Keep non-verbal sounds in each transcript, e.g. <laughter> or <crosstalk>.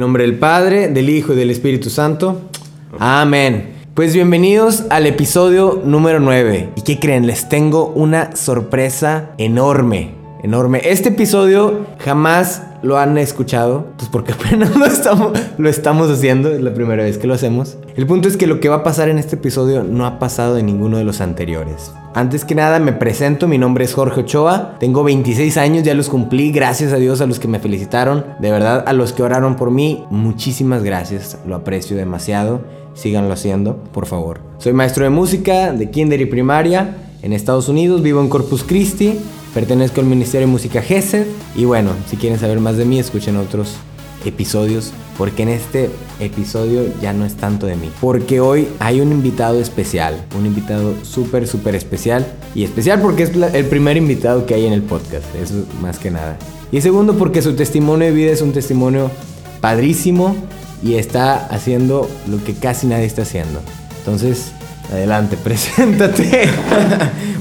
En nombre del Padre, del Hijo y del Espíritu Santo. Amén. Pues bienvenidos al episodio número 9. ¿Y qué creen? Les tengo una sorpresa enorme, enorme. Este episodio jamás lo han escuchado, pues porque <laughs> apenas lo estamos, lo estamos haciendo, es la primera vez que lo hacemos. El punto es que lo que va a pasar en este episodio no ha pasado en ninguno de los anteriores. Antes que nada me presento, mi nombre es Jorge Ochoa, tengo 26 años, ya los cumplí, gracias a Dios a los que me felicitaron, de verdad a los que oraron por mí, muchísimas gracias, lo aprecio demasiado, síganlo haciendo, por favor. Soy maestro de música de kinder y primaria en Estados Unidos, vivo en Corpus Christi, pertenezco al Ministerio de Música GESED y bueno, si quieren saber más de mí, escuchen otros episodios, porque en este episodio ya no es tanto de mí. Porque hoy hay un invitado especial, un invitado súper, súper especial. Y especial porque es el primer invitado que hay en el podcast, eso más que nada. Y segundo porque su testimonio de vida es un testimonio padrísimo y está haciendo lo que casi nadie está haciendo. Entonces, adelante, <laughs> preséntate.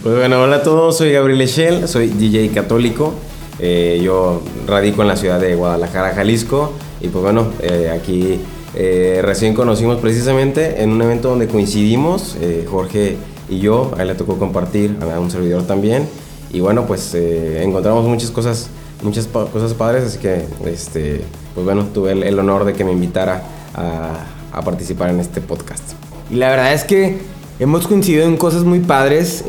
pues bueno, hola a todos, soy Gabriel Echel, soy DJ católico. Eh, yo radico en la ciudad de Guadalajara, Jalisco, y pues bueno, eh, aquí eh, recién conocimos precisamente en un evento donde coincidimos, Jorge y yo, a él le tocó compartir, a un servidor también, y bueno, pues encontramos muchas cosas, muchas cosas padres, así que, este, pues bueno, tuve el, honor de que me invitara a, a, participar en este podcast. Y la verdad es que hemos coincidido en cosas muy padres,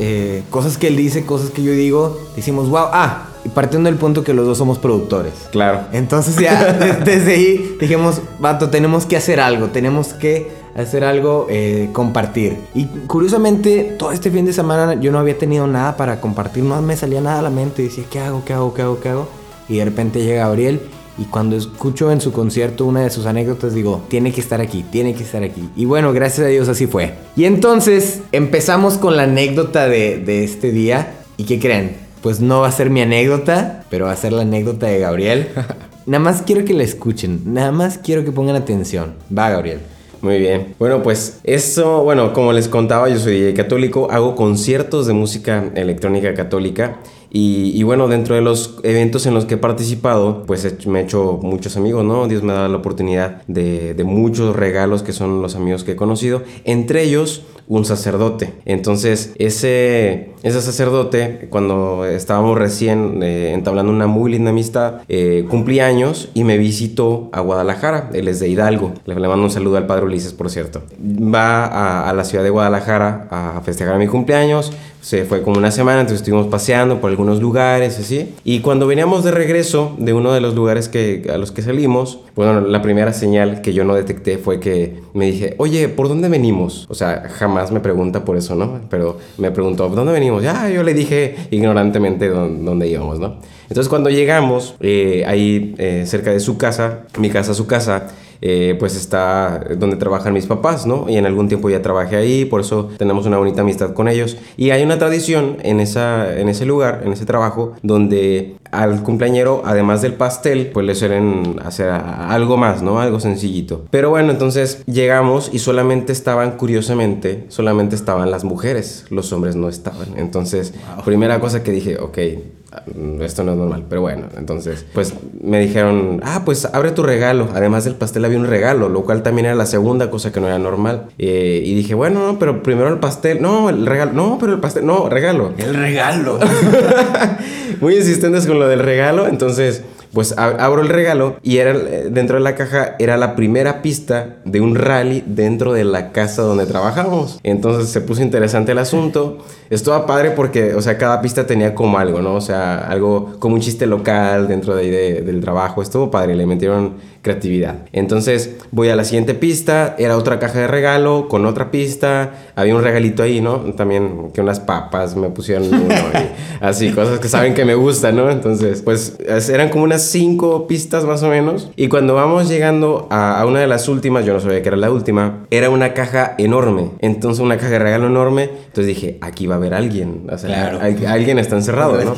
cosas que él dice, cosas que yo digo, decimos, wow, ah, partiendo del punto que los dos somos productores. Claro. Entonces ya <laughs> desde ahí dijimos, vato, tenemos que hacer algo, tenemos que hacer algo, eh, compartir. Y curiosamente, todo este fin de semana yo no había tenido nada para compartir, no me salía nada a la mente, decía, ¿qué hago, qué hago, qué hago, qué hago? Y de repente llega Gabriel y cuando escucho en su concierto una de sus anécdotas digo, tiene que estar aquí, tiene que estar aquí. Y bueno, gracias a Dios así fue. Y entonces empezamos con la anécdota de, de este día. ¿Y qué creen? Pues no va a ser mi anécdota, pero va a ser la anécdota de Gabriel. <laughs> nada más quiero que la escuchen, nada más quiero que pongan atención. Va, Gabriel. Muy bien. Bueno, pues eso, bueno, como les contaba, yo soy católico, hago conciertos de música electrónica católica y, bueno, dentro de los eventos en los que he participado, pues me he hecho muchos amigos, ¿no? Dios me ha dado la oportunidad de, muchos regalos que son los amigos que he conocido. Entre ellos, un sacerdote. Entonces, ese, ese sacerdote, cuando estábamos recién eh, entablando una muy linda amistad, eh, años y me visitó a Guadalajara. Él es de Hidalgo. Le, mando un saludo al padre Ulises, por cierto. Va a la ciudad de Guadalajara a festejar mi cumpleaños se fue como una semana, entonces estuvimos paseando por algunos lugares, así. Y cuando veníamos de regreso de uno de los lugares que, a los que salimos, bueno, la primera señal que yo no detecté fue que me dije, oye, ¿por dónde venimos? O sea, jamás me pregunta por eso, ¿no? Pero me preguntó, ¿por dónde venimos? Ya, yo le dije ignorantemente dónde, íbamos, ¿no? Entonces cuando llegamos, eh, ahí eh, cerca de su casa, mi casa, su casa, eh, pues está donde trabajan mis papás, ¿no? Y en algún tiempo ya trabajé ahí, por eso tenemos una bonita amistad con ellos. Y hay una tradición en, esa, en ese lugar, en ese trabajo, donde al cumpleañero, además del pastel, pues le suelen hacer algo más, ¿no? Algo sencillito. Pero bueno, entonces llegamos y solamente estaban, curiosamente, solamente estaban las mujeres, los hombres no estaban. Entonces, primera cosa que dije, ok, esto no es normal, pero bueno, entonces, pues me dijeron, ah, pues abre tu regalo. Además del pastel había un regalo, lo cual también era la segunda cosa que no era normal. Eh, y dije, bueno, no, pero primero el pastel, no, el regalo, no, pero el pastel, no, regalo. El regalo. <laughs> Muy insistentes con lo del regalo, entonces pues abro el regalo y era eh, dentro de la caja era la primera pista de un rally dentro de la casa donde trabajamos. Entonces se puso interesante el asunto. Estuvo padre porque, o sea, cada pista tenía como algo, ¿no? O sea, algo como un chiste local dentro de, del trabajo. Estuvo padre, le metieron creatividad. Entonces voy a la siguiente pista, era otra caja de regalo con otra pista, había un regalito ahí, ¿no? También que unas papas me pusieron uno y <laughs> así, cosas que saben que me gustan, ¿no? Entonces, pues eran como unas cinco pistas más o menos. Y cuando vamos llegando a, una de las últimas, yo no sabía que era la última, era una caja enorme. Entonces, una caja de regalo enorme. Entonces dije, aquí va a haber alguien. O sea, alguien está encerrado. ¿no? <laughs>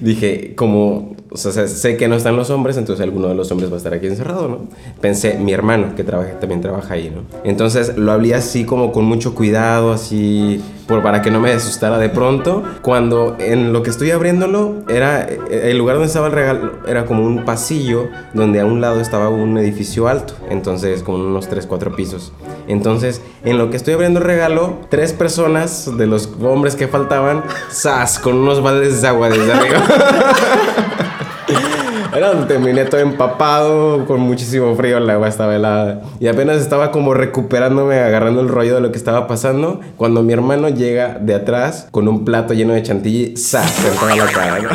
dije, como o sea, sé que no están los hombres, entonces alguno de los hombres va a estar aquí encerrado, ¿no? Pensé, mi hermano, que trabaja, también trabaja ahí, ¿no? Entonces lo hablé así como con mucho cuidado, así por, para que no me asustara de pronto. Cuando en lo que estoy abriéndolo, era el lugar donde estaba el regalo, era como un pasillo donde a un lado estaba un edificio alto, entonces con unos 3, 4 pisos. Entonces, en lo que estoy abriendo el regalo, tres personas de los hombres que faltaban, ¡zas! con unos baldes de agua desde arriba. <laughs> Era donde terminé todo empapado, con muchísimo frío, el agua estaba helada. Y apenas estaba como recuperándome, agarrando el rollo de lo que estaba pasando, cuando mi hermano llega de atrás con un plato lleno de chantilly, ¡zas! en toda la cara.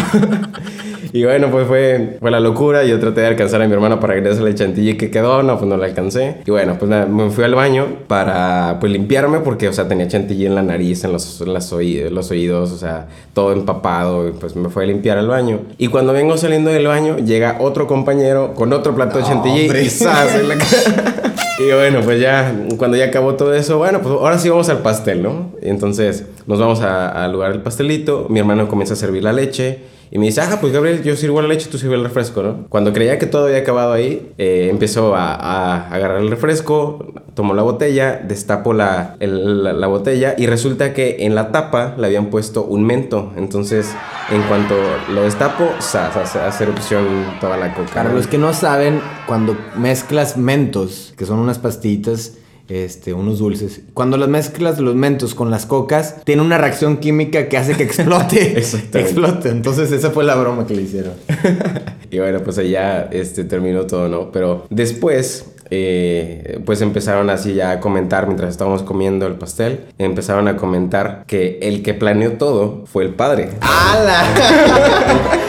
<laughs> Y bueno, pues fue, fue la locura. Yo traté de alcanzar a mi hermana para regresarle el chantilly que quedó. No, pues no la alcancé. Y bueno, pues me fui al baño para pues limpiarme porque, o sea, tenía chantilly en la nariz, en los, los, oídos, los oídos, o sea, todo empapado. Y pues me fui a limpiar al baño. Y cuando vengo saliendo del baño, llega otro compañero con otro plato de chantilly y ¡zas! En la <laughs> Y bueno, pues ya, cuando ya acabó todo eso, bueno, pues ahora sí vamos al pastel, ¿no? Y entonces nos vamos al lugar del pastelito, mi hermano comienza a servir la leche y me dice, ah, pues Gabriel, yo sirvo la leche, tú sirves el refresco, ¿no? Cuando creía que todo había acabado ahí, eh, empezó a, a, agarrar el refresco, tomó la botella, destapo la, la, botella y resulta que en la tapa le habían puesto un mento. Entonces, en cuanto lo destapo, hace erupción toda la coca. Para los que no saben, cuando mezclas mentos, que son unas pastillitas, este, unos dulces. Cuando las mezclas los mentos con las cocas, tiene una reacción química que hace que explote. <laughs> <laughs> explote. Entonces esa fue la broma que le hicieron. <laughs> y bueno, pues allá este, terminó todo, ¿no? Pero después eh, pues empezaron así ya a comentar mientras estábamos comiendo el pastel, empezaron a comentar que el que planeó todo fue el padre. ¡Hala!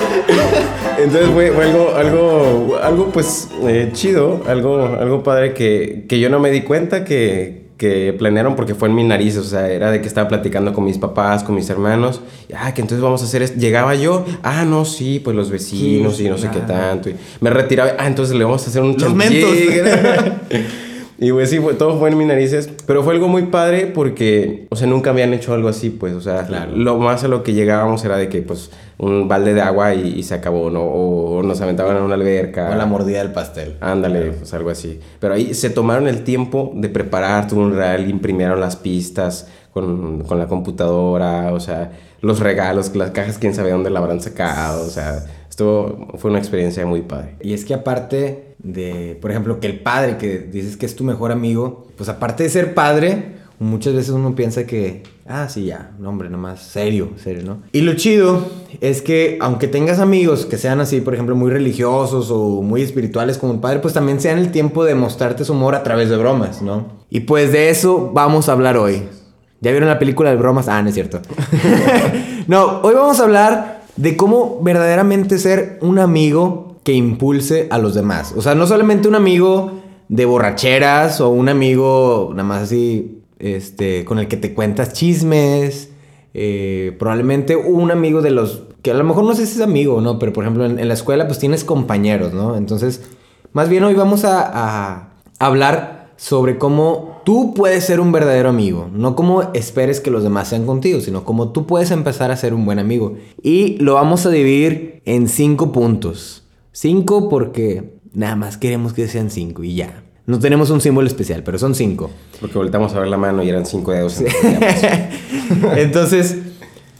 Entonces fue, algo, algo, algo pues eh, chido, algo, algo padre que, que yo no me di cuenta que, que planearon porque fue en mi nariz, o sea, era de que estaba platicando con mis papás, con mis hermanos, y, ah, que entonces vamos a hacer esto. Llegaba yo, ah, no, sí, pues los vecinos y no sé qué tanto. Y me retiraba, ah, entonces le vamos a hacer un Los <laughs> <laughs> Y pues sí, fue, todo fue en mis narices. Pero fue algo muy padre porque, o sea, nunca habían hecho algo así, pues. O sea, lo más a lo que llegábamos era de que, pues, un balde de agua y, se acabó, ¿no? O, nos aventaban en una alberca. O la mordida del pastel. Ándale, pues algo así. Pero ahí se tomaron el tiempo de preparar todo un real, imprimieron las pistas con, con la computadora, o sea, los regalos, las cajas, quién sabe dónde la habrán sacado, o sea fue una experiencia muy padre. Y es que aparte de, por ejemplo, que el padre, que dices que es tu mejor amigo, pues aparte de ser padre, muchas veces uno piensa que, ah, sí, ya, hombre nomás, serio, serio, ¿no? Y lo chido es que aunque tengas amigos que sean así, por ejemplo, muy religiosos o muy espirituales como el padre, pues también sean el tiempo de mostrarte su amor a través de bromas, ¿no? Y pues de eso vamos a hablar hoy. ¿Ya vieron la película de bromas? Ah, no es cierto. <laughs> no, hoy vamos a hablar de cómo verdaderamente ser un amigo que impulse a los demás. O sea, no solamente un amigo de borracheras o un amigo nada más así, este, con el que te cuentas chismes. Eh, probablemente un amigo de los que a lo mejor no sé si es amigo no, pero por ejemplo en, la escuela pues tienes compañeros, ¿no? Entonces, más bien hoy vamos a hablar sobre cómo tú puedes ser un verdadero amigo, no como esperes que los demás sean contigo, sino como tú puedes empezar a ser un buen amigo. Y lo vamos a dividir en cinco puntos. Cinco porque nada más queremos que sean cinco y ya. No tenemos un símbolo especial, pero son cinco. Porque voltamos a ver la mano y eran cinco dedos. <laughs> Entonces,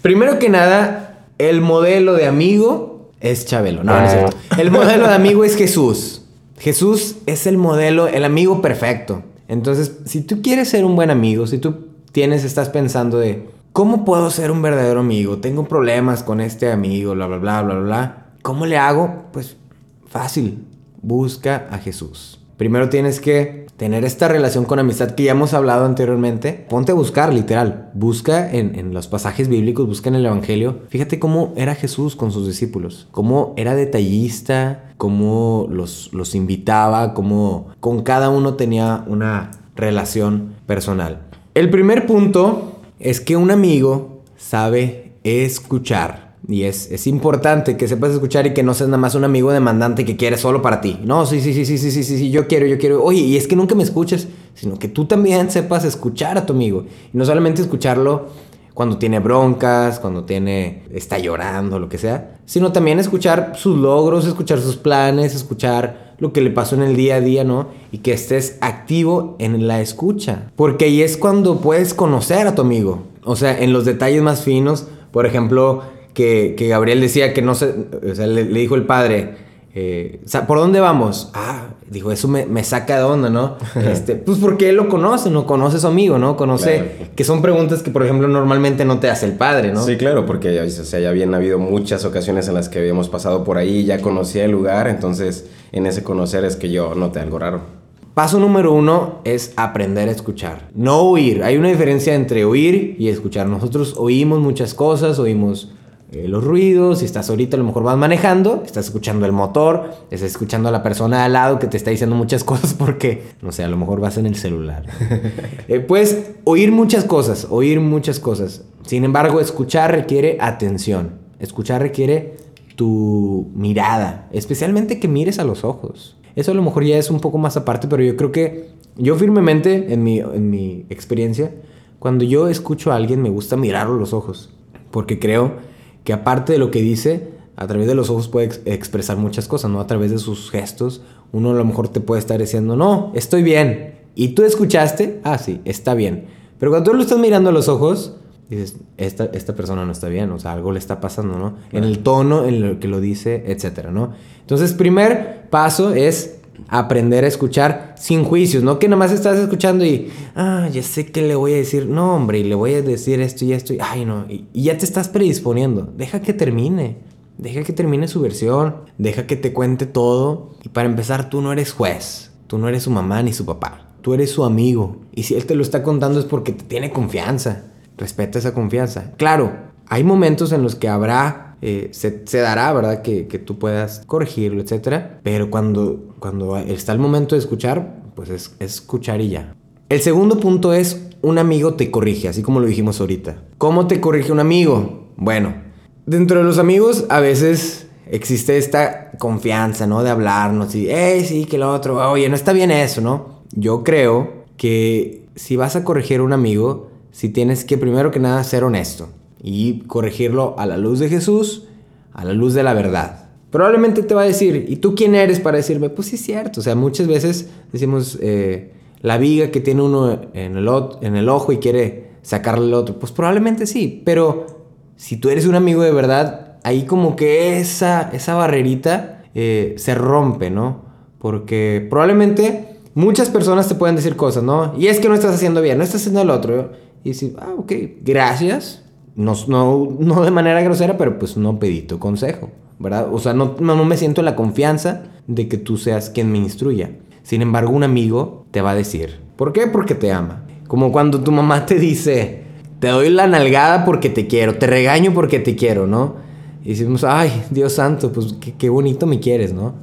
primero que nada, el modelo de amigo es Chabelo. No, no es cierto. El modelo de amigo es Jesús. Jesús es el modelo, el amigo perfecto. Entonces, si tú quieres ser un buen amigo, si tú tienes, estás pensando de, ¿cómo puedo ser un verdadero amigo? Tengo problemas con este amigo, bla, bla, bla, bla, bla. ¿Cómo le hago? Pues fácil, busca a Jesús. Primero tienes que tener esta relación con amistad que ya hemos hablado anteriormente. Ponte a buscar, literal. Busca en, los pasajes bíblicos, busca en el Evangelio. Fíjate cómo era Jesús con sus discípulos. Cómo era detallista, cómo los, los invitaba, cómo con cada uno tenía una relación personal. El primer punto es que un amigo sabe escuchar. Y es, es, importante que sepas escuchar y que no seas nada más un amigo demandante que quiere solo para ti. No, sí, sí, sí, sí, sí, sí, sí, sí, yo quiero, yo quiero. Oye, y es que nunca me escuches, sino que tú también sepas escuchar a tu amigo. Y no solamente escucharlo cuando tiene broncas, cuando tiene está llorando, lo que sea, sino también escuchar sus logros, escuchar sus planes, escuchar lo que le pasó en el día a día, ¿no? Y que estés activo en la escucha, porque ahí es cuando puedes conocer a tu amigo. O sea, en los detalles más finos, por ejemplo, que, que Gabriel decía que no se, o sea, le, le dijo el padre, eh, ¿por dónde vamos? Ah, dijo, eso me, me saca de onda, ¿no? <laughs> este, pues porque él lo conoce, ¿no? Conoce a su amigo, ¿no? Conoce, Claro. que son preguntas que, por ejemplo, normalmente no te hace el padre, ¿no? Sí, claro, porque o sea, ya habían habido muchas ocasiones en las que habíamos pasado por ahí, ya conocía el lugar, entonces en ese conocer es que yo noté algo raro. Paso número uno es aprender a escuchar. No oír. Hay una diferencia entre oír y escuchar. Nosotros oímos muchas cosas, oímos eh, los ruidos. Si estás ahorita, a lo mejor vas manejando, estás escuchando el motor, estás escuchando a la persona al lado que te está diciendo muchas <laughs> cosas porque, no sé, a lo mejor vas en el celular. <laughs> Eh, puedes oír muchas cosas, oír muchas cosas. Sin embargo, escuchar requiere atención. Escuchar requiere tu mirada, especialmente que mires a los ojos. Eso a lo mejor ya es un poco más aparte, pero yo creo que yo firmemente, en mi, en mi experiencia, cuando yo escucho a alguien me gusta mirarlo a los ojos, porque creo que aparte de lo que dice, a través de los ojos puede ex- expresar muchas cosas, ¿no? A través de sus gestos, uno a lo mejor te puede estar diciendo, no, estoy bien. Y tú escuchaste, ah, sí, está bien. Pero cuando tú lo estás mirando a los ojos, dices, esta, esta persona no está bien, o sea, algo le está pasando, ¿no? En el tono en el que lo dice, etcétera, ¿no? Entonces, primer paso es aprender a escuchar sin juicios, no que nomás estás escuchando y, ah, ya sé que le voy a decir, no, hombre, y le voy a decir esto y esto, ay, no, y, y ya te estás predisponiendo, deja que termine, deja que termine su versión, deja que te cuente todo, y para empezar, tú no eres juez, tú no eres su mamá ni su papá, tú eres su amigo, y si él te lo está contando es porque te tiene confianza, respeta esa confianza. Claro, hay momentos en los que habrá, eh, se, se dará, ¿verdad? Que, que tú puedas corregirlo, etcétera. Pero cuando, cuando está el momento de escuchar, pues es, es escuchar y ya. El segundo punto es un amigo te corrige, así como lo dijimos ahorita. ¿Cómo te corrige un amigo? Bueno, dentro de los amigos a veces existe esta confianza, ¿no? De hablarnos y, hey, sí, que lo otro, oye, no está bien eso, ¿no? Yo creo que si vas a corregir un amigo, si tienes que primero que nada ser honesto y corregirlo a la luz de Jesús, a la luz de la verdad. Probablemente te va a decir, ¿y tú quién eres para decirme? Pues sí es cierto, o sea, muchas veces decimos eh, la viga que tiene uno en el, en el ojo y quiere sacarle el otro. Pues probablemente sí, pero si tú eres un amigo de verdad, ahí como que esa, esa barrerita eh, se rompe, ¿no? Porque probablemente muchas personas te pueden decir cosas, ¿no? Y es que no estás haciendo bien, no estás haciendo el otro. Y decir, ah, ok, gracias. No, no, no de manera grosera, pero pues no pedí tu consejo, ¿verdad? O sea, no, no, me siento en la confianza de que tú seas quien me instruya. Sin embargo, un amigo te va a decir, ¿por qué? Porque te ama. Como cuando tu mamá te dice, te doy la nalgada porque te quiero, te regaño porque te quiero, ¿no? Y decimos, ay, Dios santo, pues qué, qué bonito me quieres, ¿no?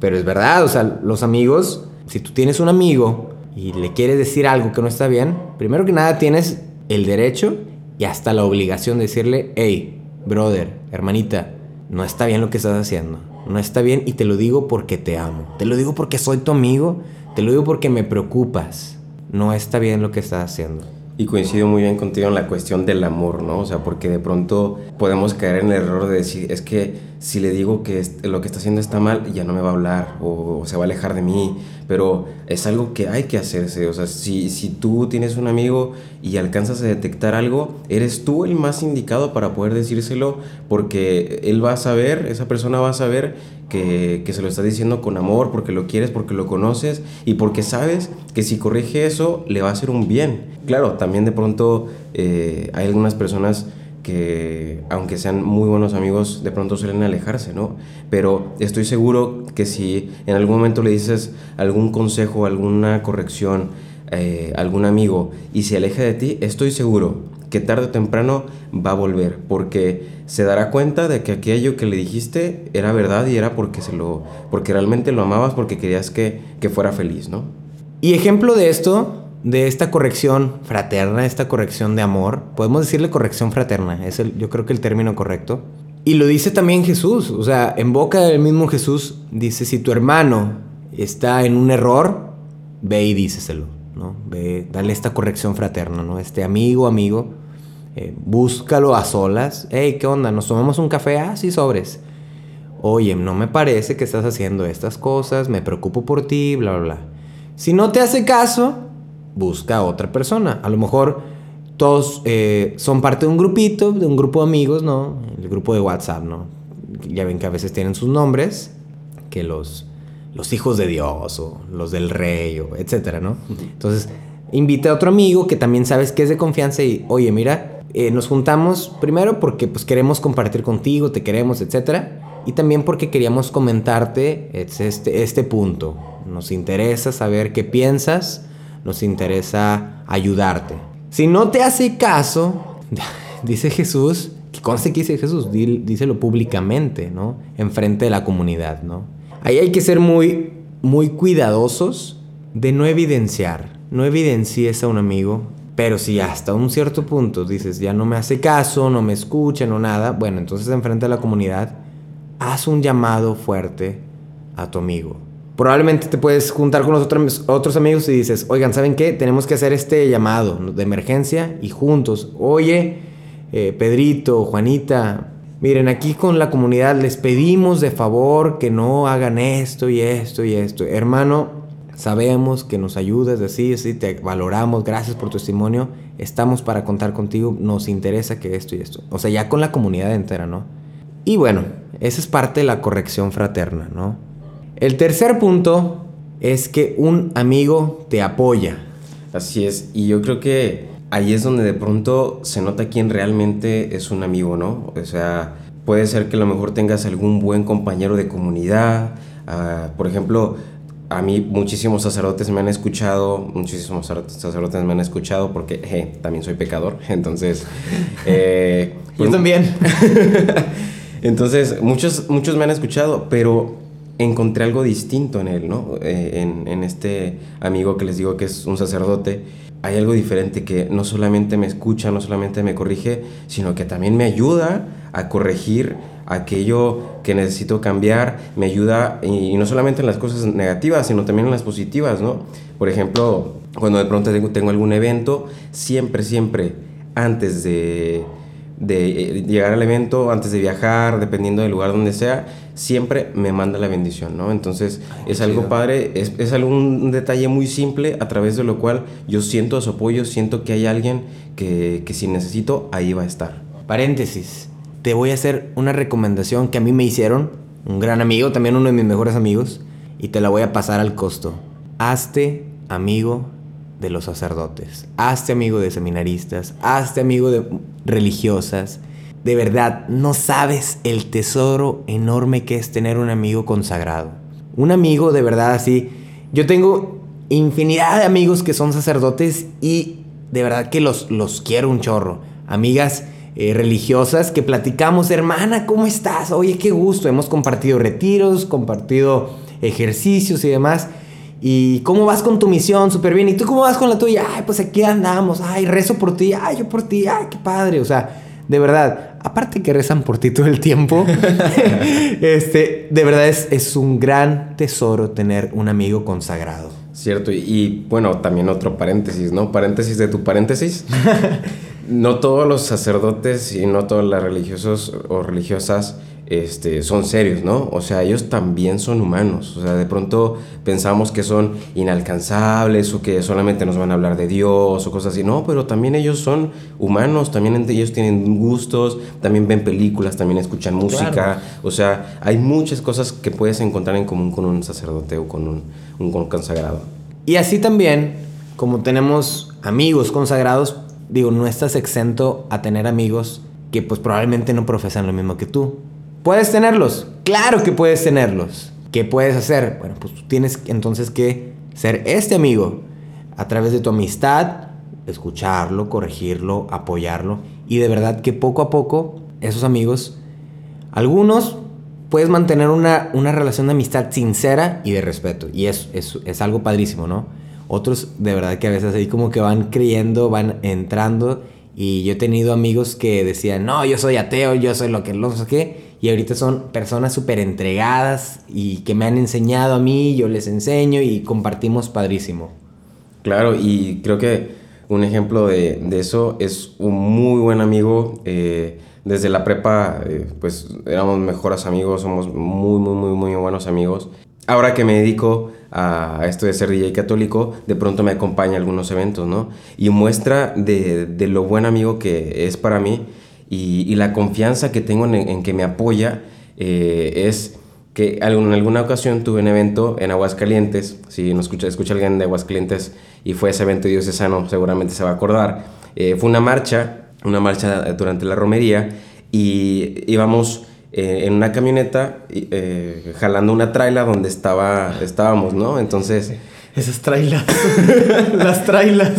Pero es verdad, o sea, los amigos, si tú tienes un amigo y le quieres decir algo que no está bien, primero que nada tienes el derecho y hasta la obligación de decirle, hey, brother, hermanita, no está bien lo que estás haciendo. No está bien y te lo digo porque te amo. Te lo digo porque soy tu amigo. Te lo digo porque me preocupas. No está bien lo que estás haciendo. Y coincido muy bien contigo en la cuestión del amor, ¿no? O sea, porque de pronto podemos caer en el error de decir, es que si le digo que lo que está haciendo está mal, ya no me va a hablar o, o se va a alejar de mí. Pero es algo que hay que hacerse. O sea, si, si tú tienes un amigo y alcanzas a detectar algo, eres tú el más indicado para poder decírselo porque él va a saber, esa persona va a saber que, que se lo está diciendo con amor, porque lo quieres, porque lo conoces y porque sabes que si corrige eso le va a hacer un bien. Claro, también de pronto eh, hay algunas personas que, aunque sean muy buenos amigos, de pronto suelen alejarse, ¿no? Pero estoy seguro que si en algún momento le dices algún consejo, alguna corrección, eh, algún amigo y se aleja de ti, estoy seguro que tarde o temprano va a volver, porque se dará cuenta de que aquello que le dijiste era verdad y era porque se lo, porque realmente lo amabas, porque querías que, que fuera feliz, ¿no? Y ejemplo de esto, de esta corrección fraterna, esta corrección de amor, podemos decirle corrección fraterna, es el, yo creo que el término correcto. Y lo dice también Jesús, o sea, en boca del mismo Jesús dice, si tu hermano está en un error, ve y díceselo, ¿no? Ve, dale esta corrección fraterna, ¿no? Este amigo, amigo, eh, búscalo a solas. Hey, ¿qué onda? ¿Nos tomamos un café? Ah, sí, sobres. Oye, no me parece que estás haciendo estas cosas, me preocupo por ti, bla, bla, bla. Si no te hace caso, busca a otra persona. A lo mejor todos eh, son parte de un grupito, de un grupo de amigos, ¿no? El grupo de WhatsApp, ¿no? Ya ven que a veces tienen sus nombres, que los, los hijos de Dios o los del rey, o etcétera, ¿no? Entonces, invita a otro amigo que también sabes que es de confianza y, oye, mira, eh, nos juntamos primero porque pues queremos compartir contigo, te queremos, etcétera. Y también porque queríamos comentarte este, este punto. Nos interesa saber qué piensas, nos interesa ayudarte. Si no te hace caso, <laughs> dice Jesús, que conste que dice Jesús, díselo públicamente, ¿no? Enfrente de la comunidad, ¿no? Ahí hay que ser muy, muy cuidadosos de no evidenciar. No evidencies a un amigo, pero si hasta un cierto punto dices, ya no me hace caso, no me escucha, no nada, bueno, entonces enfrente de la comunidad, haz un llamado fuerte a tu amigo. Probablemente te puedes juntar con los otros, amigos y dices, oigan, ¿saben qué? Tenemos que hacer este llamado de emergencia y juntos, oye, eh, Pedrito, Juanita, miren, aquí con la comunidad les pedimos de favor que no hagan esto y esto y esto. Hermano, sabemos que nos ayudas, así, así, te valoramos, gracias por tu testimonio, estamos para contar contigo, nos interesa que esto y esto. O sea, ya con la comunidad entera, ¿no? Y bueno, esa es parte de la corrección fraterna, ¿no? El tercer punto es que un amigo te apoya. Así es, y yo creo que ahí es donde de pronto se nota quién realmente es un amigo, ¿no? O sea, puede ser que a lo mejor tengas algún buen compañero de comunidad, ah, por ejemplo, a mí muchísimos sacerdotes me han escuchado, muchísimos sacerdotes me han escuchado porque también soy pecador, <laughs> entonces... Eh, Yo también. <laughs> entonces, muchos, muchos me han escuchado, pero encontré algo distinto en él, ¿no? Eh, en, este amigo que les digo que es un sacerdote, hay algo diferente que no solamente me escucha, no solamente me corrige, sino que también me ayuda a corregir aquello que necesito cambiar, me ayuda, y, no solamente en las cosas negativas, sino también en las positivas, ¿no? Por ejemplo, cuando de pronto tengo, tengo algún evento, siempre, siempre, antes de de eh, llegar al evento, antes de viajar, dependiendo del lugar donde sea, siempre me manda la bendición, ¿no? Entonces es algo padre, es, es algún detalle muy simple a través de lo cual yo siento su apoyo, siento que hay alguien que, que si necesito, ahí va a estar. Paréntesis, te voy a hacer una recomendación que a mí me hicieron, un gran amigo, también uno de mis mejores amigos, y te la voy a pasar al costo. Hazte amigo de los sacerdotes, hazte amigo de seminaristas, hazte amigo de religiosas. De verdad, no sabes el tesoro enorme que es tener un amigo consagrado. Un amigo de verdad así. Yo tengo infinidad de amigos que son sacerdotes y de verdad que los, los quiero un chorro. Amigas eh, religiosas que platicamos, hermana, ¿cómo estás? Oye, qué gusto. Hemos compartido retiros, compartido ejercicios y demás. ¿Y cómo vas con tu misión? Súper bien. ¿Y tú cómo vas con la tuya? Ay, pues aquí andamos. Ay, rezo por ti. Ay, yo por ti. Ay, qué padre. O sea, de verdad, aparte que rezan por ti todo el tiempo, <laughs> este, de verdad es, es un gran tesoro tener un amigo consagrado. Cierto, y, y, bueno, también otro paréntesis, ¿no? Paréntesis de tu paréntesis. <laughs> no todos los sacerdotes y no todos las religiosos o religiosas este, son serios, ¿no? O sea, ellos también son humanos. O sea, de pronto pensamos que son inalcanzables o que solamente nos van a hablar de Dios o cosas así. No, pero también ellos son humanos, también ellos tienen gustos, también ven películas, también escuchan música. O sea, hay muchas cosas que puedes encontrar en común con un sacerdote o con un, un consagrado. Y así también, como tenemos amigos consagrados, digo, no estás exento a tener amigos que pues probablemente no profesan lo mismo que tú ¿Puedes tenerlos? Claro que puedes tenerlos. ¿Qué puedes hacer? Bueno, pues tienes entonces que ser este amigo a través de tu amistad, escucharlo, corregirlo, apoyarlo y de verdad que poco a poco esos amigos, algunos puedes mantener una, una relación de amistad sincera y de respeto y es, es, es algo padrísimo, ¿no? Otros de verdad que a veces ahí como que van creyendo, van entrando y yo he tenido amigos que decían, no, yo soy ateo, yo soy lo que no sé qué y ahorita son personas súper entregadas y que me han enseñado a mí, yo les enseño y compartimos padrísimo. Claro, y creo que un ejemplo de, de eso es un muy buen amigo. Eh, desde la prepa, eh, pues éramos mejores amigos, somos muy, muy, muy, muy buenos amigos. ahora que me dedico a esto de ser DJ católico, de pronto me acompaña a algunos eventos, ¿no? Y muestra de, de lo buen amigo que es para mí y, y la confianza que tengo en, en que me apoya eh, es que en alguna ocasión tuve un evento en Aguascalientes, si no escucha, escucha alguien de Aguascalientes y fue ese evento diocesano, seguramente se va a acordar, eh, fue una marcha, una marcha durante la romería y íbamos eh, en una camioneta eh, jalando una traila donde estaba, estábamos, ¿no? Entonces... Esas trailas, <laughs> las trailas.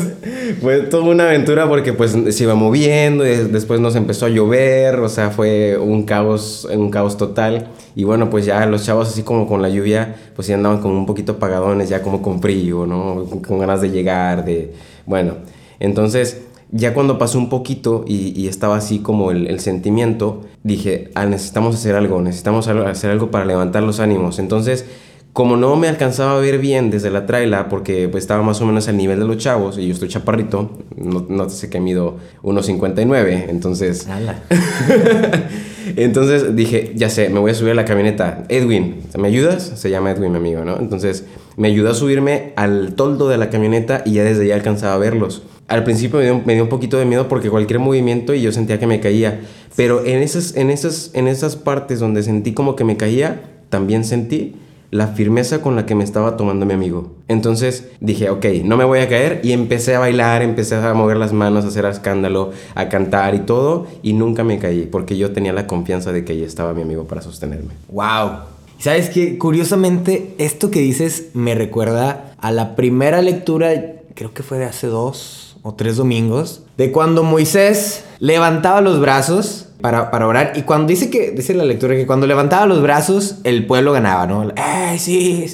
Fue toda una aventura porque pues se iba moviendo y después nos empezó a llover, o sea, fue un caos, un caos total. Y bueno, pues ya los chavos así como con la lluvia, pues ya andaban como un poquito apagadones, ya como con frío, ¿no? Con ganas de llegar, de... Bueno, entonces ya cuando pasó un poquito y, estaba así como el, sentimiento, dije, ah, necesitamos hacer algo, necesitamos hacer algo para levantar los ánimos. Entonces, como no me alcanzaba a ver bien desde la traila, porque pues, estaba más o menos al nivel de los chavos, y yo estoy chaparrito, no, no sé que mido 1,59, entonces... <laughs> entonces dije, ya sé, me voy a subir a la camioneta. Edwin, ¿me ayudas? Se llama Edwin, mi amigo, ¿no? Entonces me ayudó a subirme al toldo de la camioneta y ya desde ya alcanzaba a verlos al principio me dio, un poquito de miedo porque cualquier movimiento y yo sentía que me caía. Pero en esas, en, esas, en esas partes donde sentí como que me caía, también sentí la firmeza con la que me estaba tomando mi amigo. Entonces dije, ok, no me voy a caer y empecé a bailar, empecé a mover las manos, a hacer escándalo, a cantar y todo y nunca me caí porque yo tenía la confianza de que ahí estaba mi amigo para sostenerme. ¡Wow! ¿Sabes qué? Curiosamente, esto que dices me recuerda a la primera lectura, creo que fue de hace dos o tres domingos, de cuando Moisés levantaba los brazos para, para, orar. Y cuando dice que, dice la lectura que cuando levantaba los brazos, el pueblo ganaba, ¿no? ¡Ay, sí!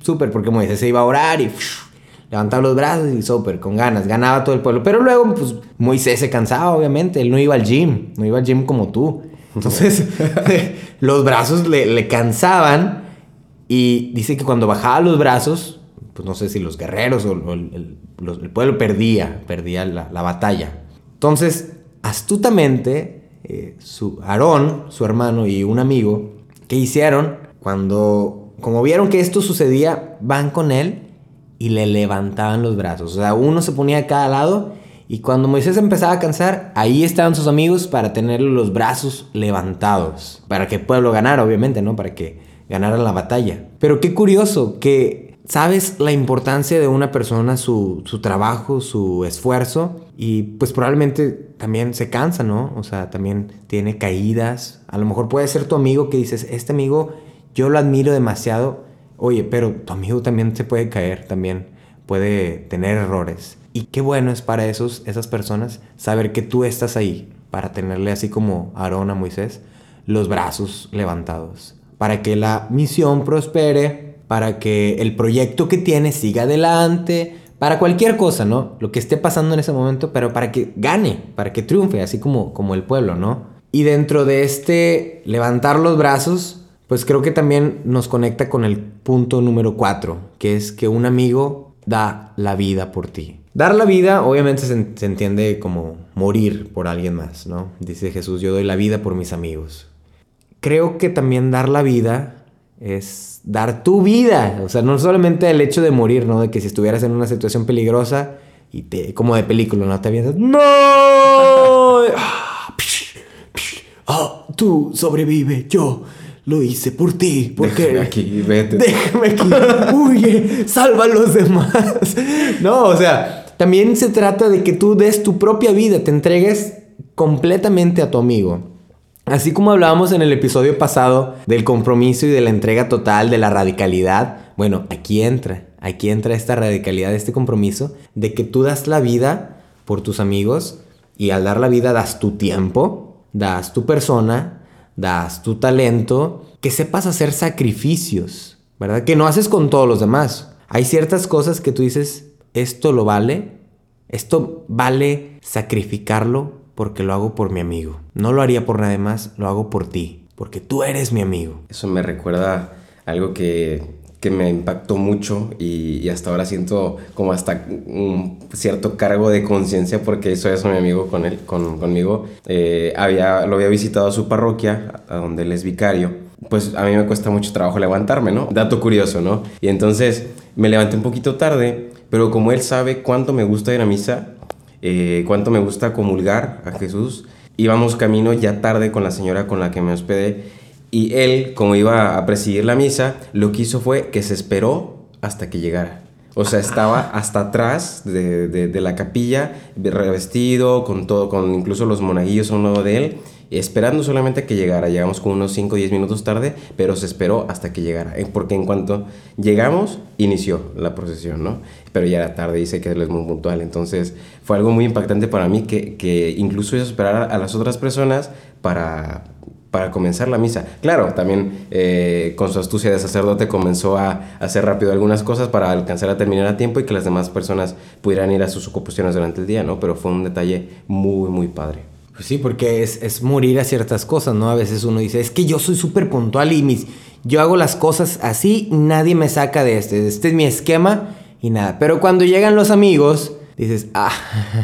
Súper, porque Moisés se iba a orar y levantaba los brazos y súper, con ganas, ganaba todo el pueblo. Pero luego, pues Moisés se cansaba, obviamente. Él no iba al gym, no iba al gym como tú. Entonces, <laughs> <laughs> los brazos le, le cansaban. Y dice que cuando bajaba los brazos, pues no sé si los guerreros o, el, pueblo perdía, perdía la, batalla. Entonces, astutamente, eh, su Aarón, su hermano y un amigo, ¿qué hicieron? Cuando, como vieron que esto sucedía, van con él y le levantaban los brazos. O sea, uno se ponía a cada lado y cuando Moisés empezaba a cansar, ahí estaban sus amigos para tener los brazos levantados. Para que el pueblo ganara, obviamente, ¿no? Para que ganara la batalla. Pero qué curioso que sabes la importancia de una persona, su, trabajo, su esfuerzo y pues probablemente también se cansa, ¿no? O sea, también tiene caídas. A lo mejor puede ser tu amigo que dices, este amigo yo lo admiro demasiado. Oye, pero tu amigo también se puede caer, también puede tener errores. Y qué bueno es para esos, esas personas saber que tú estás ahí para tenerle así como Aarón a Moisés los brazos levantados, para que la misión prospere, para que el proyecto que tienes siga adelante, para cualquier cosa, ¿no? Lo que esté pasando en ese momento, pero para que gane, para que triunfe, así como, como el pueblo, ¿no? Y dentro de este levantar los brazos, pues creo que también nos conecta con el punto número cuatro, que es que un amigo da la vida por ti. Dar la vida, obviamente se entiende como morir por alguien más, ¿no? Dice Jesús, yo doy la vida por mis amigos. Creo que también dar la vida es dar tu vida. O sea, no solamente el hecho de morir, ¿no? De que si estuvieras en una situación peligrosa y te, como de película, ¿no? Te avientas, ¡No! ¡Ah! tú sobrevive, yo lo hice por ti. Porque déjame aquí, vete. <laughs> Déjame aquí, huye, salva a los demás. No, o sea, también se trata de que tú des tu propia vida, te entregues completamente a tu amigo. Así como hablábamos en el episodio pasado del compromiso y de la entrega total, de la radicalidad, bueno, aquí entra, aquí entra esta radicalidad, este compromiso de que tú das la vida por tus amigos y al dar la vida das tu tiempo, das tu persona, das tu talento, que sepas hacer sacrificios, ¿verdad? Que no haces con todos los demás. Hay ciertas cosas que tú dices, esto lo vale, esto vale sacrificarlo porque lo hago por mi amigo. No lo haría por nadie más, lo hago por ti, porque tú eres mi amigo. Eso me recuerda algo que, me impactó mucho y, hasta ahora siento como hasta un cierto cargo de conciencia porque hizo eso mi amigo con él, con, conmigo. Eh, había, lo había visitado a su parroquia, a donde él es vicario. pues a mí me cuesta mucho trabajo levantarme, ¿no? Dato curioso, ¿no? Y entonces me levanté un poquito tarde, pero como él sabe cuánto me gusta ir a misa, eh, cuánto me gusta comulgar a Jesús, íbamos camino ya tarde con la señora con la que me hospedé y él, como iba a presidir la misa, lo que hizo fue que se esperó hasta que llegara. O sea, estaba hasta atrás de, de, la capilla, revestido, con todo, con incluso los monaguillos a un lado de él, esperando solamente que llegara. Llegamos con unos 5 o 10 minutos tarde, pero se esperó hasta que llegara. Eh, porque en cuanto llegamos, inició la procesión, ¿no? Pero ya era tarde, dice que él es muy puntual. Entonces, fue algo muy impactante para mí que, que incluso hizo esperar a las otras personas para para comenzar la misa. Claro, también eh, con su astucia de sacerdote comenzó a hacer rápido algunas cosas para alcanzar a terminar a tiempo y que las demás personas pudieran ir a sus ocupaciones durante el día, ¿no? Pero fue un detalle muy, muy padre. Pues sí, porque es, es morir a ciertas cosas, ¿no? A veces uno dice, es que yo soy súper puntual y mis, yo hago las cosas así, nadie me saca de este, este es mi esquema y nada. Pero cuando llegan los amigos, dices, ah,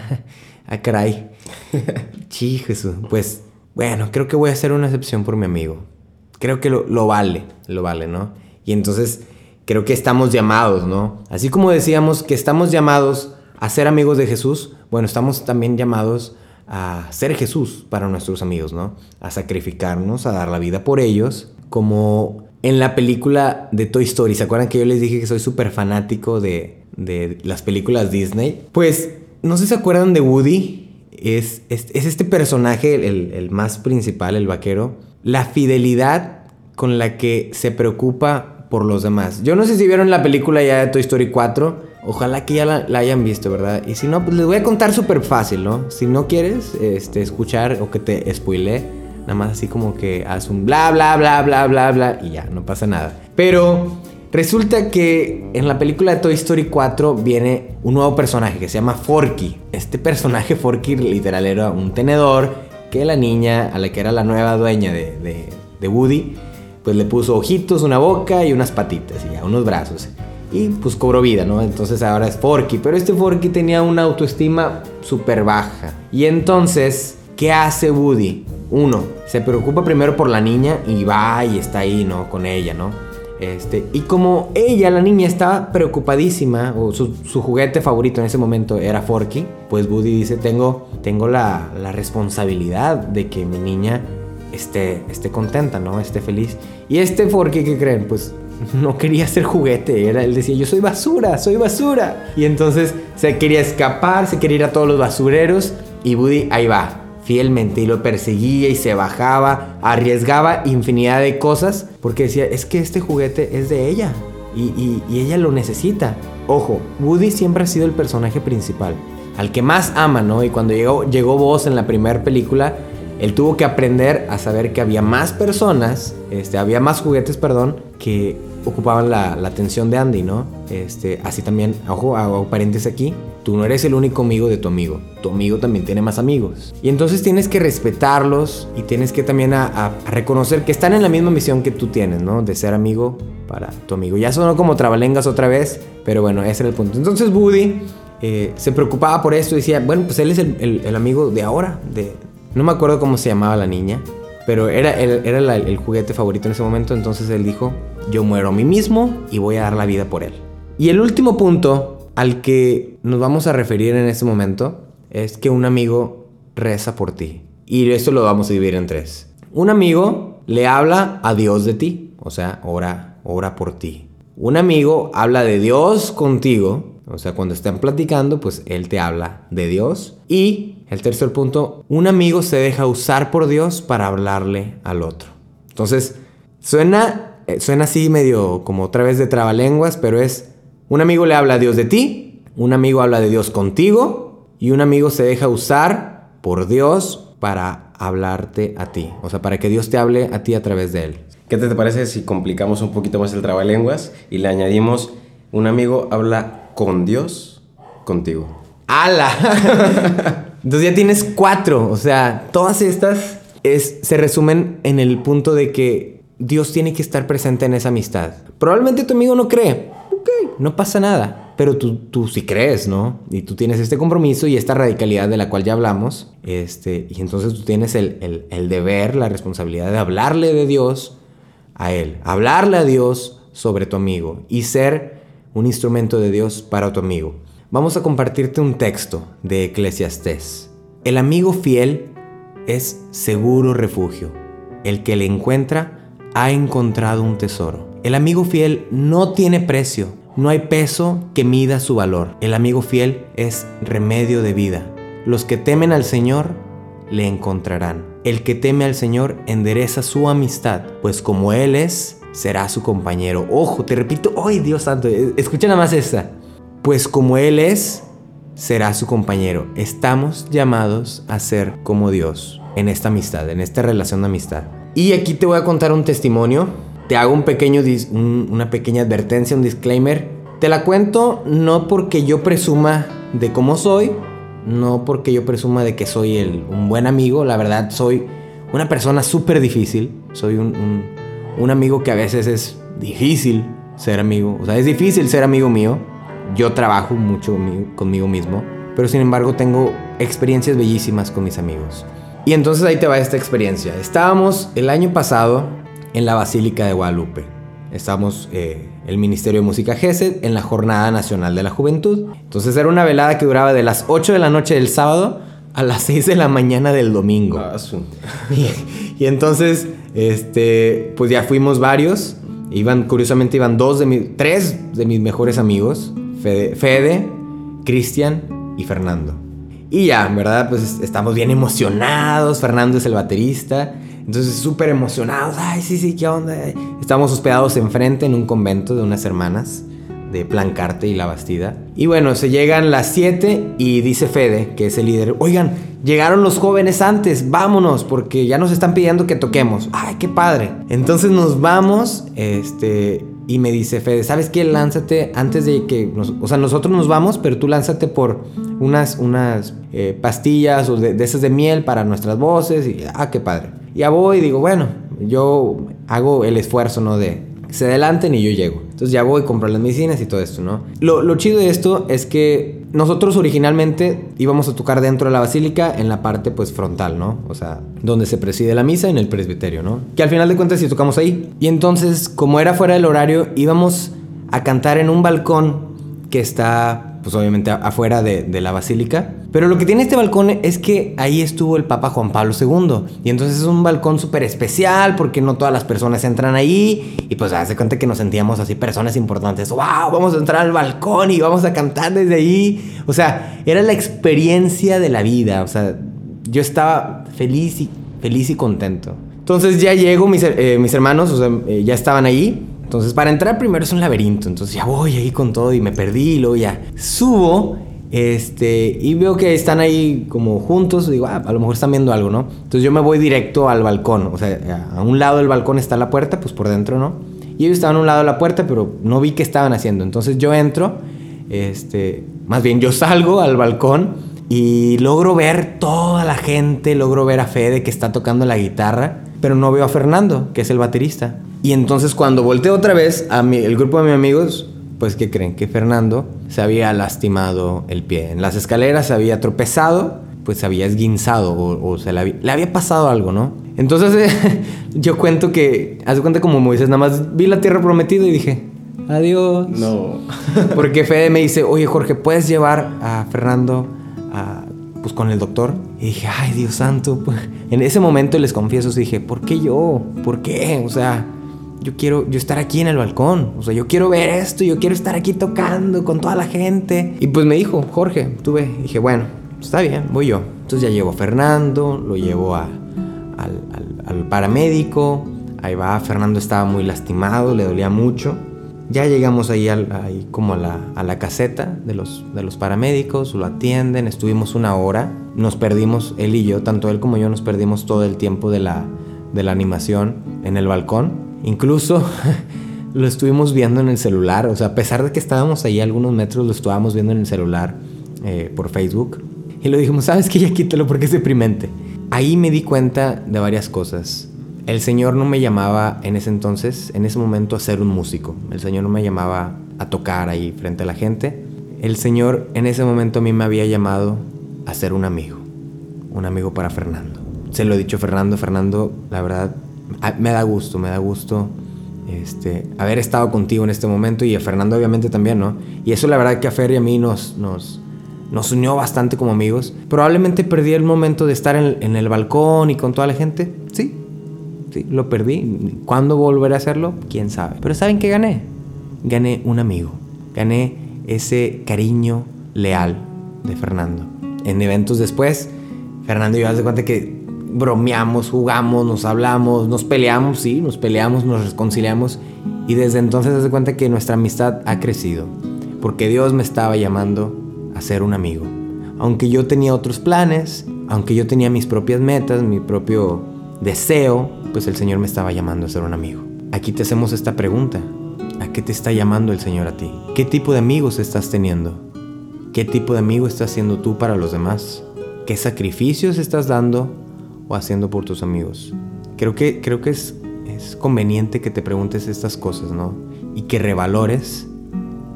<laughs> ah, caray. <laughs> sí, Jesús, pues bueno, creo que voy a hacer una excepción por mi amigo. Creo que lo, vale, lo vale, ¿no? Y entonces creo que estamos llamados, ¿no? Así como decíamos que estamos llamados a ser amigos de Jesús, bueno, estamos también llamados a ser Jesús para nuestros amigos, ¿no? A sacrificarnos, a dar la vida por ellos, como en la película de Toy Story. ¿Se acuerdan que yo les dije que soy súper fanático de, de las películas Disney? Pues, no sé si se acuerdan de Woody es, este personaje, el, más principal, el vaquero, la fidelidad con la que se preocupa por los demás. Yo no sé si vieron la película ya de Toy Story 4. Ojalá que ya la, hayan visto, ¿verdad? Y si no, pues les voy a contar súper fácil, ¿no? Si no quieres este, escuchar o que te spoile, nada más así como que haz un bla, bla, bla, bla, bla, bla, y ya, no pasa nada. Pero Resulta que en la película de Toy Story 4 viene un nuevo personaje que se llama Forky. Este personaje Forky literal era un tenedor que la niña, a la que era la nueva dueña de, Woody, pues le puso ojitos, una boca y unas patitas y ya, unos brazos. Y pues cobró vida, ¿no? Entonces ahora es Forky. Pero este Forky tenía una autoestima súper baja. Y entonces, ¿qué hace Woody? Uno, se preocupa primero por la niña y va y está ahí, ¿no? Con ella, ¿no? Este, y como ella, la niña, estaba preocupadísima, o su, juguete favorito en ese momento era Forky, pues Woody dice, tengo, tengo la, responsabilidad de que mi niña esté, esté contenta, ¿no? Esté feliz. Y este Forky, ¿qué creen? Pues <laughs> no quería ser juguete, era, él decía, yo soy basura, soy basura. Y entonces se quería escapar, se quería ir a todos los basureros, y Woody ahí va, fielmente y lo perseguía y se bajaba, arriesgaba infinidad de cosas porque decía, es que este juguete es de ella y, ella lo necesita. Ojo, Woody siempre ha sido el personaje principal, al que más ama, ¿no? Y cuando llegó, llegó Buzz en la primera película, él tuvo que aprender a saber que había más personas, este, había más juguetes, perdón, que ocupaban la, atención de Andy, ¿no? Este, así también, ojo, hago paréntesis aquí, tú no eres el único amigo de tu amigo, tu amigo también tiene más amigos. Y entonces tienes que respetarlos y tienes que también a, reconocer que están en la misma misión que tú tienes, ¿no? De ser amigo para tu amigo. Ya sonó como trabalengas otra vez, pero bueno, ese era el punto. Entonces Woody eh, se preocupaba por esto y decía, bueno, pues él es el, amigo de ahora, de... No me acuerdo cómo se llamaba la niña, pero era, era el juguete favorito en ese momento, entonces él dijo, yo muero a mí mismo y voy a dar la vida por él. Y el último punto al que nos vamos a referir en este momento es que un amigo reza por ti. Y esto lo vamos a dividir en tres. Un amigo le habla a Dios de ti, o sea, ora, ora por ti. Un amigo habla de Dios contigo, o sea, cuando están platicando, pues él te habla de Dios. Y el tercer punto, un amigo se deja usar por Dios para hablarle al otro. Entonces, suena eh, suena así medio como otra vez de trabalenguas, pero es un amigo le habla a Dios de ti, un amigo habla de Dios contigo y un amigo se deja usar por Dios para hablarte a ti, o sea, para que Dios te hable a ti a través de él. ¿Qué te parece si complicamos un poquito más el trabalenguas y le añadimos un amigo habla con Dios contigo? ¡Hala! <laughs> Entonces ya tienes cuatro, o sea, todas estas es, se resumen en el punto de que Dios tiene que estar presente en esa amistad. Probablemente tu amigo no cree. Ok, no pasa nada. Pero tú, tú sí crees, ¿no? Y tú tienes este compromiso y esta radicalidad de la cual ya hablamos. Este, y entonces tú tienes el, el, el deber, la responsabilidad de hablarle de Dios a Él, hablarle a Dios sobre tu amigo y ser un instrumento de Dios para tu amigo. Vamos a compartirte un texto de Eclesiastés. El amigo fiel es seguro refugio. El que le encuentra ha encontrado un tesoro. El amigo fiel no tiene precio. No hay peso que mida su valor. El amigo fiel es remedio de vida. Los que temen al Señor le encontrarán. El que teme al Señor endereza su amistad, pues como Él es, será su compañero. Ojo, te repito, ¡ay Dios santo! Eh, escucha nada más esta. Pues como Él es, será su compañero. Estamos llamados a ser como Dios en esta amistad, en esta relación de amistad. Y aquí te voy a contar un testimonio. Te hago un pequeño una pequeña advertencia, un disclaimer. Te la cuento no porque yo presuma de cómo soy, no porque yo presuma de que soy el, un buen amigo, la verdad soy una persona súper difícil, soy un, un, amigo que a veces es difícil ser amigo, o sea, es difícil ser amigo mío, yo trabajo mucho conmigo mismo, pero sin embargo tengo experiencias bellísimas con mis amigos. Y entonces ahí te va esta experiencia. Estábamos el año pasado en la Basílica de Guadalupe. Estábamos eh, el Ministerio de Música GESED en la Jornada Nacional de la Juventud. Entonces era una velada que duraba de las 8 de la noche del sábado a las 6 de la mañana del domingo. Ah, <laughs> y, entonces, este, pues ya fuimos varios. Iban, curiosamente, iban dos de mis, tres de mis mejores amigos. Fede, Fede Cristian y Fernando. Y ya, ¿verdad? Pues estamos bien emocionados. Fernando es el baterista. Entonces, súper emocionados. Ay, sí, sí, ¿qué onda? Estamos hospedados enfrente en un convento de unas hermanas de Plancarte y La Bastida. Y bueno, se llegan las 7 y dice Fede, que es el líder, oigan, llegaron los jóvenes antes, vámonos, porque ya nos están pidiendo que toquemos. Ay, qué padre. Entonces nos vamos, este, y me dice Fede, ¿sabes qué? Lánzate antes de que, o sea, nosotros nos vamos, pero tú lánzate por unas, unas eh, pastillas o de, de esas de miel para nuestras voces. Y, ah, qué padre. Ya voy y digo, bueno, yo hago el esfuerzo, ¿no? De se adelanten y yo llego. Entonces ya voy, compro las medicinas y todo esto, ¿no? Lo, lo chido de esto es que nosotros originalmente íbamos a tocar dentro de la basílica en la parte pues frontal, ¿no? O sea, donde se preside la misa en el presbiterio, ¿no? Que al final de cuentas sí tocamos ahí. Y entonces, como era fuera del horario, íbamos a cantar en un balcón que está pues obviamente afuera de, la basílica. Pero lo que tiene este balcón es que ahí estuvo el Papa Juan Pablo II. Y entonces es un balcón súper especial porque no todas las personas entran ahí. Y pues hace cuenta que nos sentíamos así personas importantes. ¡Wow! Vamos a entrar al balcón y vamos a cantar desde ahí. O sea, era la experiencia de la vida. O sea, yo estaba feliz y, feliz y contento. Entonces ya llego, mis, eh, mis hermanos, o sea, eh, ya estaban ahí. Entonces, para entrar primero es un laberinto. Entonces ya voy ahí con todo y me perdí y luego ya subo. Este, y veo que están ahí como juntos. Digo, ah, a lo mejor están viendo algo, ¿no? Entonces yo me voy directo al balcón. O sea, a un lado del balcón está la puerta, pues por dentro, ¿no? Y ellos estaban a un lado de la puerta, pero no vi qué estaban haciendo. Entonces yo entro, este, más bien yo salgo al balcón y logro ver toda la gente, logro ver a Fede que está tocando la guitarra, pero no veo a Fernando, que es el baterista. Y entonces cuando volteé otra vez a mi, el grupo de mis amigos, pues ¿qué creen? Que Fernando se había lastimado el pie. En las escaleras se había tropezado, pues se había esguinzado o, se le había, pasado algo, ¿no? Entonces <laughs> yo cuento que, haz cuenta como Moisés, nada más vi la tierra prometida y dije, adiós. No. <laughs> Porque Fede me dice, oye Jorge, ¿puedes llevar a Fernando a, pues con el doctor? Y dije, ay Dios santo. En ese momento les confieso, dije, ¿por qué yo? ¿Por qué? O sea, yo quiero yo estar aquí en el balcón. O sea, yo quiero ver esto, yo quiero estar aquí tocando con toda la gente. Y pues me dijo, Jorge, tuve. dije, bueno, está bien, voy yo. Entonces ya llevo a Fernando, lo llevo a, al, paramédico. Ahí va, Fernando estaba muy lastimado, le dolía mucho. Ya llegamos ahí, ahí como a la, a la, caseta de los, de los paramédicos, lo atienden, estuvimos una hora, nos perdimos, él y yo, tanto él como yo nos perdimos todo el tiempo de la, de la animación en el balcón. Incluso <laughs> lo estuvimos viendo en el celular, o sea, a pesar de que estábamos ahí algunos metros, lo estábamos viendo en el celular eh, por Facebook. Y lo dijimos, ¿sabes qué? Ya quítalo porque es deprimente. Ahí me di cuenta de varias cosas. El Señor no me llamaba en ese entonces, en ese momento, a ser un músico. El Señor no me llamaba a tocar ahí frente a la gente. El Señor en ese momento a mí me había llamado a ser un amigo. Un amigo para Fernando. Se lo he dicho a Fernando. Fernando, la verdad, me da gusto, me da gusto este, haber estado contigo en este momento y a Fernando obviamente también, ¿no? Y eso la verdad que a Fer y a mí nos, nos, nos unió bastante como amigos. Probablemente perdí el momento de estar en, el balcón y con toda la gente, sí, sí, lo perdí. ¿Cuándo volveré a hacerlo? ¿Quién sabe? Pero ¿saben qué gané? Gané un amigo, gané ese cariño leal de Fernando. En eventos después, Fernando yo, de cuenta que bromeamos, jugamos, nos hablamos, nos peleamos, sí, nos peleamos, nos reconciliamos. Y desde entonces, de cuenta que nuestra amistad ha crecido. Porque Dios me estaba llamando a ser un amigo. Aunque yo tenía otros planes, aunque yo tenía mis propias metas, mi propio deseo, pues el Señor me estaba llamando a ser un amigo. Aquí te hacemos esta pregunta. ¿A qué te está llamando el Señor a ti? ¿Qué tipo de amigos estás teniendo? ¿Qué tipo de amigo estás siendo tú para los demás? ¿Qué sacrificios estás dando o haciendo por tus amigos? Creo que, creo que es, es conveniente que te preguntes estas cosas, ¿no? Y que revalores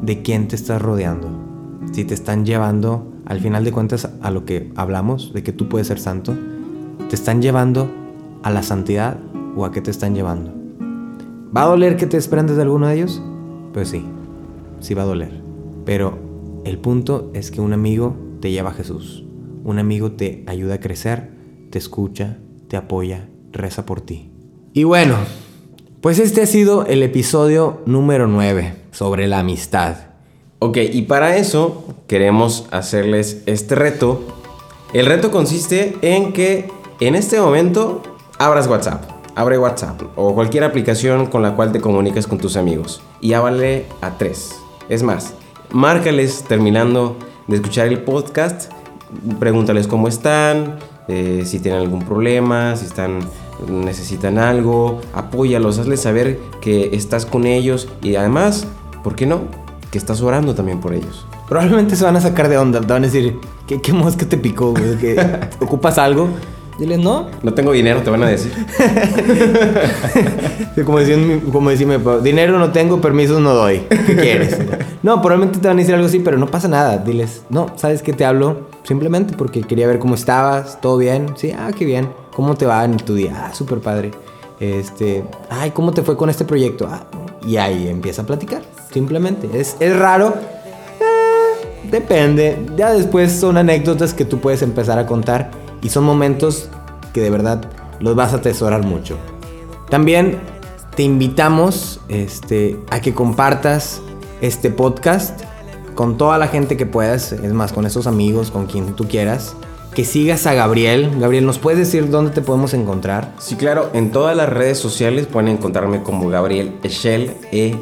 de quién te estás rodeando. Si te están llevando, al final de cuentas, a lo que hablamos, de que tú puedes ser santo, ¿te están llevando a la santidad o a qué te están llevando? ¿Va a doler que te desprendes de alguno de ellos? Pues sí, sí va a doler. Pero el punto es que un amigo te lleva a Jesús. Un amigo te ayuda a crecer, te escucha, te apoya, reza por ti. Y bueno, pues este ha sido el episodio número 9 sobre la amistad. Ok, y para eso queremos hacerles este reto. El reto consiste en que en este momento abras WhatsApp abre WhatsApp o cualquier aplicación con la cual te comunicas con tus amigos y háblale a tres. Es más, márcales terminando de escuchar el podcast, pregúntales cómo están, eh, si tienen algún problema, si están necesitan algo, apóyalos, hazles saber que estás con ellos y además, ¿por qué no? Que estás orando también por ellos. Probablemente se van a sacar de onda, te van a decir, ¿qué, qué mosca te picó? ¿Que <laughs> ¿Ocupas algo? Diles, no. No tengo dinero, te van a decir. <laughs> como, decían, como decía mi papá, dinero no tengo, permisos no doy. ¿Qué quieres? <laughs> no, probablemente te van a decir algo así, pero no pasa nada. Diles, no, ¿sabes qué te hablo? Simplemente porque quería ver cómo estabas, todo bien. Sí, ah, qué bien. ¿Cómo te va en tu día? Ah, súper padre. Este, ay, ¿cómo te fue con este proyecto? Ah, y ahí empieza a platicar. Simplemente. Es, es raro. Eh, depende. Ya después son anécdotas que tú puedes empezar a contar y son momentos que de verdad los vas a atesorar mucho. También te invitamos este, a que compartas este podcast con toda la gente que puedas, es más, con esos amigos, con quien tú quieras. Que sigas a Gabriel. Gabriel, ¿nos puedes decir dónde te podemos encontrar? Sí, claro. En todas las redes sociales pueden encontrarme como Gabriel Eshel, E-S-H-E-L,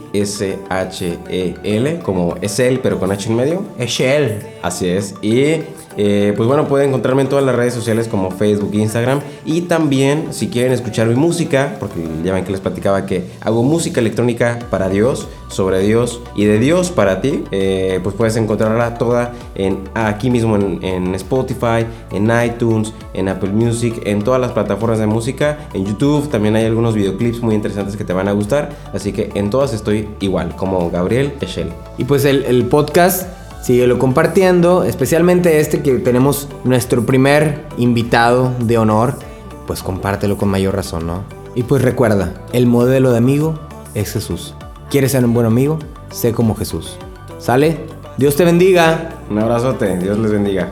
como Esel, pero con H en medio. Eshel. Así es. Y eh, pues bueno, pueden encontrarme en todas las redes sociales como Facebook, Instagram. Y también, si quieren escuchar mi música, porque ya ven que les platicaba que hago música electrónica para Dios, sobre Dios y de Dios para ti, eh, pues puedes encontrarla toda en, aquí mismo en, Spotify, en iTunes, en Apple Music, en todas las plataformas de música, en YouTube. También hay algunos videoclips muy interesantes que te van a gustar. Así que en todas estoy igual, como Gabriel Echel. Y pues el podcast síguelo compartiendo, especialmente este que tenemos nuestro primer invitado de honor, pues compártelo con mayor razón, ¿no? Y pues recuerda, el modelo de amigo es Jesús. ¿Quieres ser un buen amigo? Sé como Jesús. ¿Sale? Dios te bendiga. Un abrazote, Dios les bendiga.